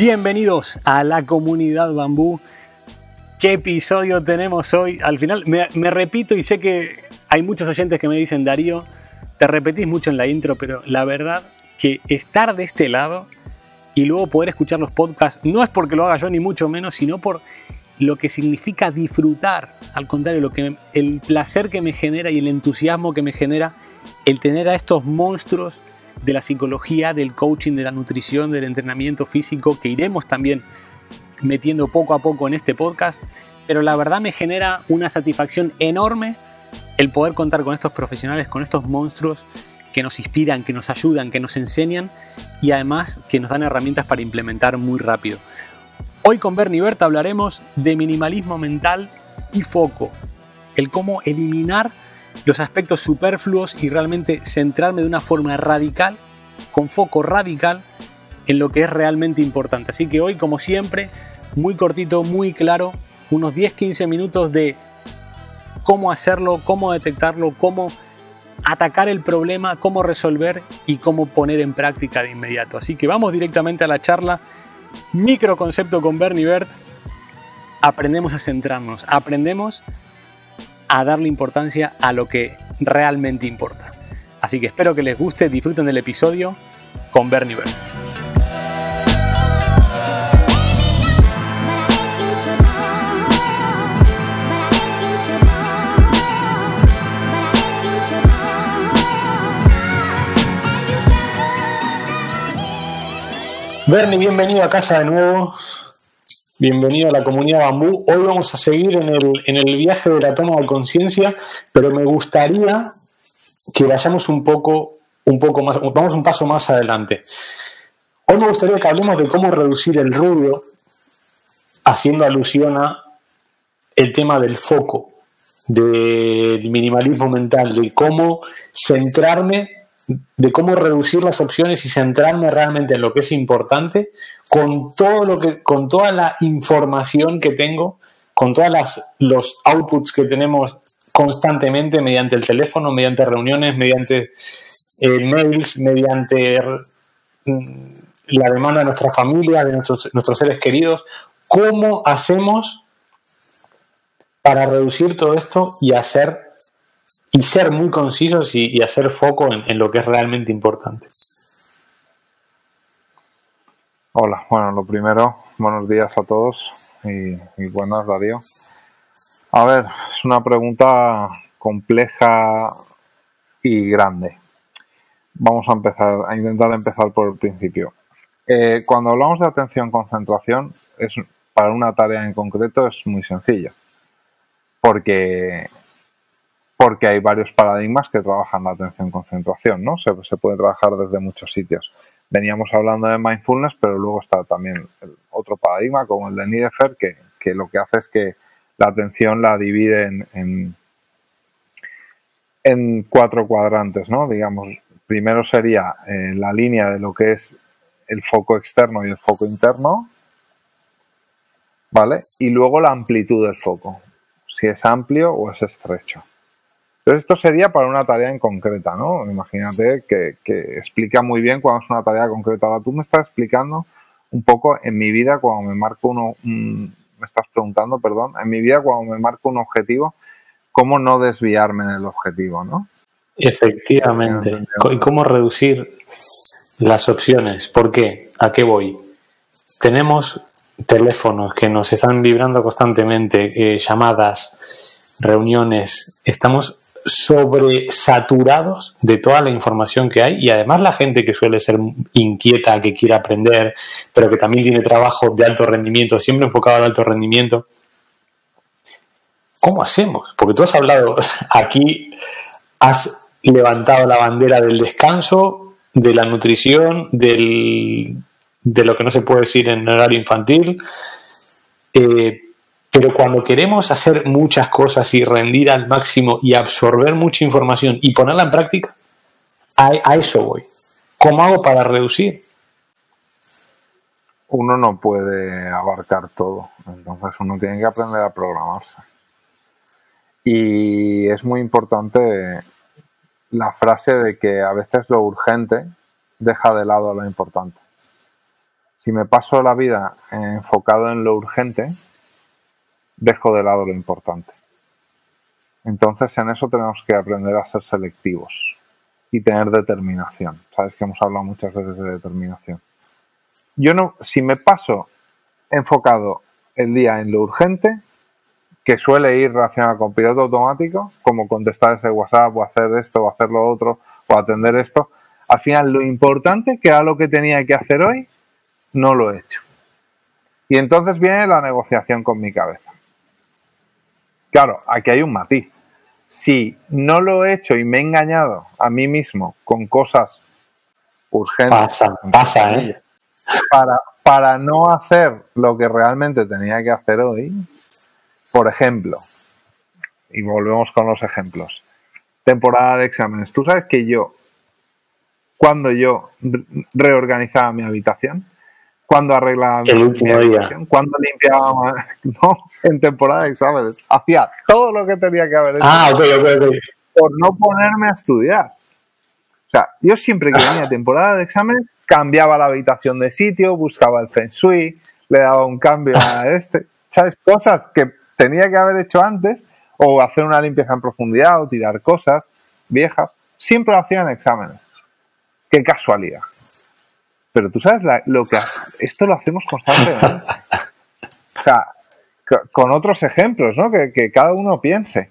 Bienvenidos a la comunidad bambú. ¿Qué episodio tenemos hoy? Al final me, me, repito y sé que hay muchos oyentes que me dicen, Darío, te repetís mucho en la intro, pero la verdad que estar de este lado y luego poder escuchar los podcasts no es porque lo haga yo ni mucho menos, sino por lo que significa disfrutar. Al contrario, lo que, el placer que me genera y el entusiasmo que me genera el tener a estos monstruos de la psicología, del coaching, de la nutrición, del entrenamiento físico, que iremos también metiendo poco a poco en este podcast, pero la verdad me genera una satisfacción enorme el poder contar con estos profesionales, con estos monstruos que nos inspiran, que nos ayudan, que nos enseñan y además que nos dan herramientas para implementar muy rápido. Hoy con Bernie Berta hablaremos de minimalismo mental y foco, el cómo eliminar los aspectos superfluos y realmente centrarme de una forma radical, con foco radical, en lo que es realmente importante. Así que hoy, como siempre, muy cortito, muy claro, unos 10-15 minutos de cómo hacerlo, cómo detectarlo, cómo atacar el problema, cómo resolver y cómo poner en práctica de inmediato. Así que vamos directamente a la charla. Microconcepto con Bernie Bert. Aprendemos a centrarnos, aprendemos a darle importancia a lo que realmente importa. Así que espero que les guste, disfruten del episodio con Bernie Bert. Bernie, bienvenido a casa de nuevo. Bienvenido a la comunidad Bambú. Hoy vamos a seguir en el, en el viaje de la toma de conciencia, pero me gustaría que vayamos un poco, un poco más, vamos un paso más adelante. Hoy me gustaría que hablemos de cómo reducir el ruido, haciendo alusión a el tema del foco, del minimalismo mental, de cómo centrarme de cómo reducir las opciones y centrarme realmente en lo que es importante con todo lo que con toda la información que tengo con todos los outputs que tenemos constantemente mediante el teléfono mediante reuniones mediante eh, mails mediante mm, la demanda de nuestra familia de nuestros, nuestros seres queridos cómo hacemos para reducir todo esto y hacer y ser muy concisos y, hacer foco en, lo que es realmente importante. Hola, bueno, lo primero, buenos días a todos y, buenas, Darío. A ver, es una pregunta compleja y grande. Vamos a empezar, a intentar empezar por el principio. Eh, cuando hablamos de atención concentración, es para una tarea en concreto es muy sencillo, porque porque hay varios paradigmas que trabajan la atención-concentración, ¿no? Se, puede trabajar desde muchos sitios. Veníamos hablando de mindfulness, pero luego está también otro paradigma, como el de Niederfer, que, lo que hace es que la atención la divide en, en, cuatro cuadrantes, ¿no? Digamos, primero sería eh, la línea de lo que es el foco externo y el foco interno, ¿vale? Y luego la amplitud del foco, si es amplio o es estrecho. Entonces, esto sería para una tarea en concreta, ¿no? Imagínate que, explica muy bien cuando es una tarea concreta. Ahora tú me estás explicando un poco en mi vida cuando me marco uno, me estás preguntando, perdón, en mi vida cuando me marco un objetivo, cómo no desviarme en el objetivo, ¿no? Efectivamente. ¿Y cómo reducir las opciones? ¿Por qué? ¿A qué voy? Tenemos teléfonos que nos están vibrando constantemente, eh, llamadas, reuniones. Estamos sobresaturados de toda la información que hay y además la gente que suele ser inquieta, que quiere aprender, pero que también tiene trabajo de alto rendimiento, siempre enfocado al alto rendimiento. ¿Cómo hacemos? Porque tú has hablado aquí, has levantado la bandera del descanso, de la nutrición, del, de lo que no se puede decir en horario infantil. Eh, pero cuando queremos hacer muchas cosas y rendir al máximo y absorber mucha información y ponerla en práctica, a, eso voy. ¿Cómo hago para reducir? Uno no puede abarcar todo, entonces uno tiene que aprender a programarse. Y es muy importante la frase de que a veces lo urgente deja de lado lo importante. Si me paso la vida enfocado en lo urgente, dejo de lado lo importante. Entonces en eso tenemos que aprender a ser selectivos y tener determinación. Sabes que hemos hablado muchas veces de determinación. Yo no, si me paso enfocado el día en lo urgente, que suele ir relacionado con piloto automático, como contestar ese WhatsApp o hacer esto o hacer lo otro o atender esto, al final lo importante, que era lo que tenía que hacer hoy, no lo he hecho. Y entonces viene la negociación con mi cabeza. Claro, aquí hay un matiz. Si no lo he hecho y me he engañado a mí mismo con cosas urgentes, pasa, pasa, ¿eh? para, para no hacer lo que realmente tenía que hacer hoy, por ejemplo, y volvemos con los ejemplos, temporada de exámenes. Tú sabes que yo, cuando yo reorganizaba mi habitación, cuando arreglaba mi, habitación, cuando limpiaba, no, en temporada de exámenes, hacía todo lo que tenía que haber hecho ah, por no ponerme a estudiar. O sea, yo siempre que venía temporada de exámenes, cambiaba la habitación de sitio, buscaba el feng shui, le daba un cambio a este, ¿sabes? Cosas que tenía que haber hecho antes, o hacer una limpieza en profundidad, o tirar cosas viejas, siempre lo hacía en exámenes. Qué casualidad. Pero tú sabes lo que esto lo hacemos constantemente. O sea, con otros ejemplos, ¿no? Que, cada uno piense.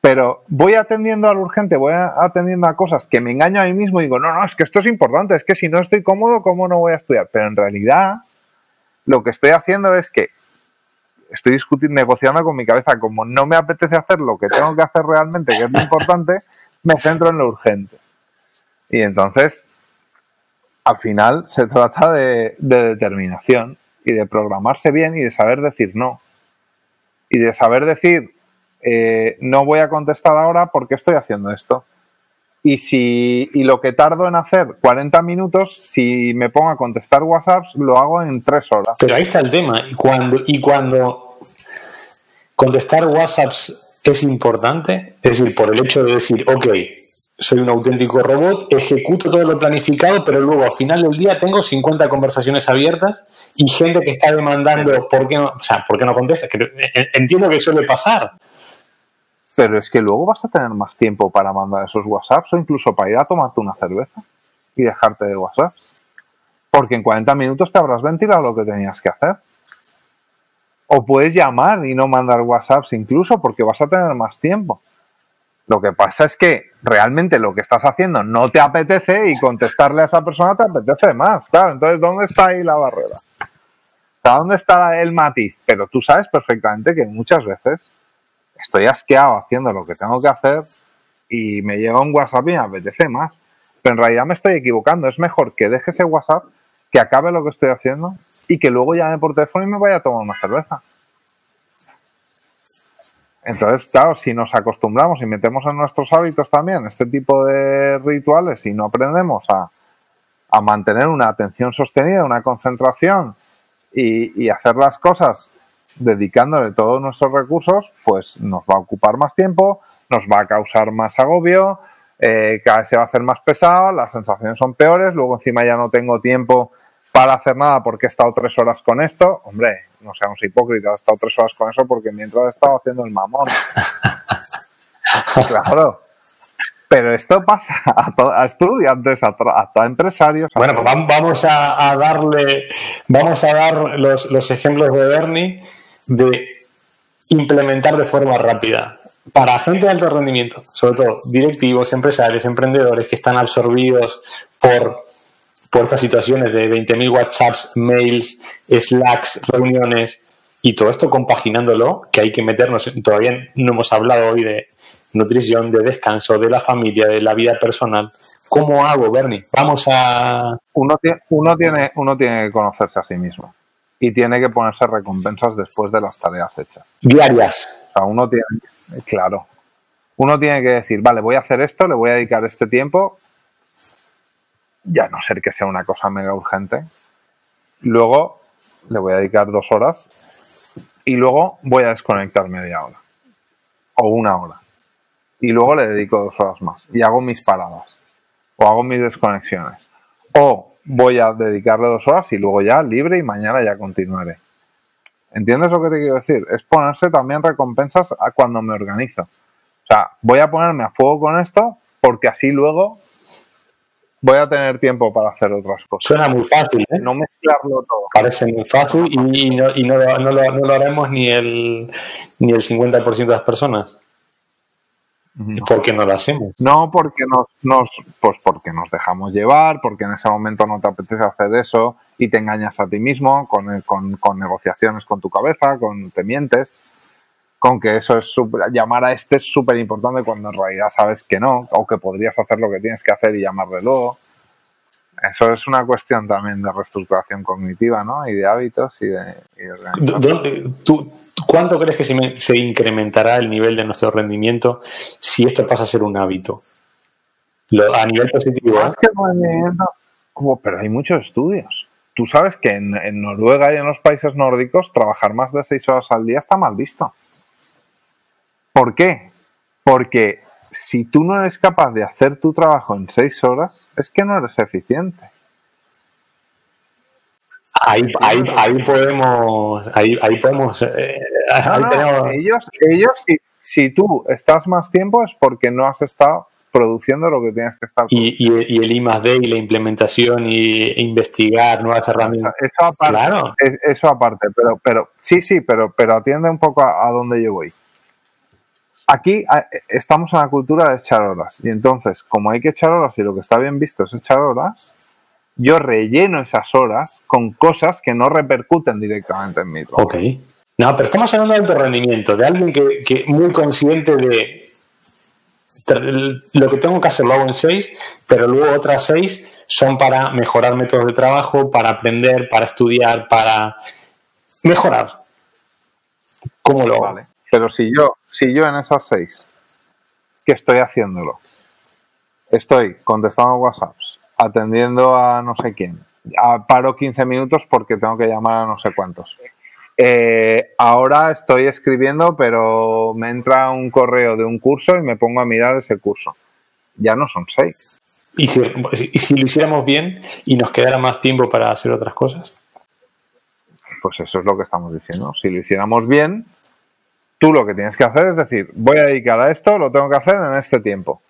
Pero voy atendiendo al urgente, voy atendiendo a cosas que me engaño a mí mismo y digo, no, no, es que esto es importante, es que si no estoy cómodo, ¿cómo no voy a estudiar? Pero en realidad, lo que estoy haciendo es que estoy discutiendo, negociando con mi cabeza, como no me apetece hacer lo que tengo que hacer realmente, que es lo importante, me centro en lo urgente. Y entonces, al final se trata de, determinación y de programarse bien y de saber decir no. Y de saber decir, eh, no voy a contestar ahora porque estoy haciendo esto. Y, si, y lo que tardo en hacer 40 minutos, si me pongo a contestar WhatsApps, lo hago en 3 horas. Pero ahí está el tema. Y cuando, y cuando contestar WhatsApps es importante, es decir, por el hecho de decir, ok, soy un auténtico robot, ejecuto todo lo planificado, pero luego al final del día tengo 50 conversaciones abiertas y gente que está demandando por qué no, o sea, ¿por qué no contestas. entiendo que suele pasar. Pero es que luego vas a tener más tiempo para mandar esos WhatsApps o incluso para ir a tomarte una cerveza y dejarte de WhatsApps. Porque en 40 minutos te habrás ventilado lo que tenías que hacer. O puedes llamar y no mandar WhatsApps incluso porque vas a tener más tiempo. Lo que pasa es que realmente lo que estás haciendo no te apetece y contestarle a esa persona te apetece más. Claro, entonces, ¿dónde está ahí la barrera? ¿Dónde está el matiz? Pero tú sabes perfectamente que muchas veces estoy asqueado haciendo lo que tengo que hacer y me llega un WhatsApp y me apetece más. Pero en realidad me estoy equivocando. Es mejor que deje ese WhatsApp, que acabe lo que estoy haciendo y que luego llame por teléfono y me vaya a tomar una cerveza. Entonces, claro, si nos acostumbramos y metemos en nuestros hábitos también este tipo de rituales y no aprendemos a, mantener una atención sostenida, una concentración y, hacer las cosas dedicándole todos nuestros recursos, pues nos va a ocupar más tiempo, nos va a causar más agobio, eh, cada vez se va a hacer más pesado, las sensaciones son peores, luego encima ya no tengo tiempo para hacer nada porque he estado tres horas con esto, hombre, no seamos hipócritas, he estado tres horas con eso porque mientras he estado haciendo el mamón. claro. Pero esto pasa a, estudiantes, a, a, empresarios. Bueno, pues vamos a, darle, vamos a dar los, los ejemplos de Bernie de implementar de forma rápida para gente de alto rendimiento, sobre todo directivos, empresarios, emprendedores que están absorbidos por por estas situaciones de 20.000 WhatsApps, mails, Slacks, reuniones y todo esto compaginándolo, que hay que meternos, todavía no hemos hablado hoy de nutrición, de descanso, de la familia, de la vida personal. ¿Cómo hago, Bernie? Vamos a... Uno tiene, uno tiene, uno tiene que conocerse a sí mismo y tiene que ponerse recompensas después de las tareas hechas. Diarias. O sea, uno tiene, claro, uno tiene que decir, vale, voy a hacer esto, le voy a dedicar este tiempo ya no ser que sea una cosa mega urgente. Luego le voy a dedicar dos horas y luego voy a desconectar media hora o una hora. Y luego le dedico dos horas más y hago mis paradas o hago mis desconexiones. O voy a dedicarle dos horas y luego ya libre y mañana ya continuaré. ¿Entiendes lo que te quiero decir? Es ponerse también recompensas a cuando me organizo. O sea, voy a ponerme a fuego con esto porque así luego voy a tener tiempo para hacer otras cosas. Suena muy fácil, ¿eh? No mezclarlo todo. Parece muy fácil y, no, y no, no, lo, no, lo, haremos ni el, ni el 50% de las personas. ¿Por qué no lo hacemos? No, porque nos, nos, pues porque nos dejamos llevar, porque en ese momento no te apetece hacer eso y te engañas a ti mismo con, con, con negociaciones con tu cabeza, con te mientes, con que eso es super, llamar a este es súper importante cuando en realidad sabes que no, o que podrías hacer lo que tienes que hacer y llamarle luego. Eso es una cuestión también de reestructuración cognitiva, ¿no? Y de hábitos y de, y de organización. ¿Tú, ¿Cuánto crees que se, se, incrementará el nivel de nuestro rendimiento si esto pasa a ser un hábito? Lo, a nivel positivo. ¿eh? que oh, pero hay muchos estudios. Tú sabes que en, en, Noruega y en los países nórdicos trabajar más de seis horas al día está mal visto. ¿Por qué? Porque si tú no eres capaz de hacer tu trabajo en seis horas, es que no eres eficiente. Ahí, ahí, ahí podemos, ahí, ahí podemos. Eh, ahí no, tenemos... Ellos, ellos si, si, tú estás más tiempo es porque no has estado produciendo lo que tienes que estar. Y, y, y el I más D y la implementación y investigar nuevas herramientas. Eso aparte, claro. eso aparte, pero, pero sí, sí, pero, pero atiende un poco a, a dónde yo voy. Aquí estamos en la cultura de echar horas y entonces, como hay que echar horas y lo que está bien visto es echar horas, yo relleno esas horas con cosas que no repercuten directamente en mi trabajo. Ok. No, pero estamos hablando de alto rendimiento, de alguien que, que muy consciente de lo que tengo que hacer lo hago en seis, pero luego otras seis son para mejorar métodos de trabajo, para aprender, para estudiar, para mejorar. ¿Cómo lo vale? Pero si yo, si yo en esas seis que estoy haciéndolo, estoy contestando WhatsApps, atendiendo a no sé quién, paro 15 minutos porque tengo que llamar a no sé cuántos. Eh, ahora estoy escribiendo, pero me entra un correo de un curso y me pongo a mirar ese curso. Ya no son seis. ¿Y si, y si lo hiciéramos bien y nos quedara más tiempo para hacer otras cosas? Pues eso es lo que estamos diciendo. Si lo hiciéramos bien, tú lo que tienes que hacer es decir, voy a dedicar a esto, lo tengo que hacer en este tiempo.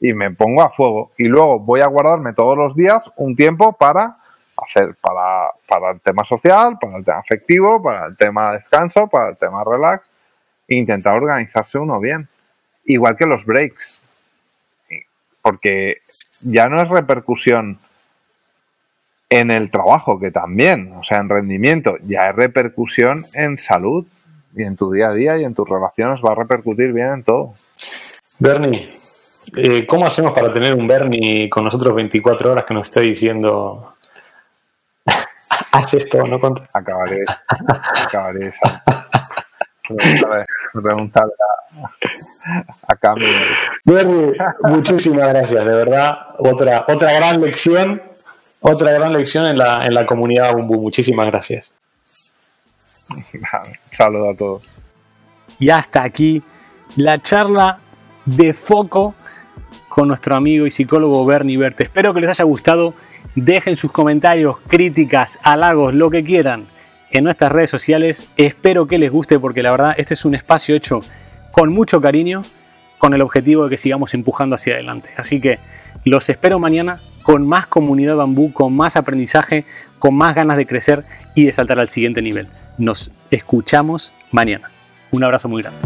Y me pongo a fuego. Y luego voy a guardarme todos los días un tiempo para hacer para, para el tema social, para el tema afectivo, para el tema descanso, para el tema relax. E intentar organizarse uno bien. Igual que los breaks. Porque ya no es repercusión en el trabajo, que también, o sea, en rendimiento, ya es repercusión en salud y en tu día a día y en tus relaciones va a repercutir bien en todo. Bernie, eh, ¿cómo hacemos para tener un Bernie con nosotros 24 horas que nos esté diciendo haz esto no contra? Acabaré, acabaré esa. Preguntarle a, a Cami. Bernie, muchísimas gracias, de verdad. Otra, otra gran lección, otra gran lección en la, en la comunidad Bumbu. Muchísimas gracias. Saludos a todos. Y hasta aquí la charla de foco con nuestro amigo y psicólogo Bernie Berte. Espero que les haya gustado. Dejen sus comentarios, críticas, halagos, lo que quieran en nuestras redes sociales. Espero que les guste porque la verdad este es un espacio hecho con mucho cariño, con el objetivo de que sigamos empujando hacia adelante. Así que los espero mañana con más comunidad bambú, con más aprendizaje, con más ganas de crecer y de saltar al siguiente nivel. Nos escuchamos mañana. Un abrazo muy grande.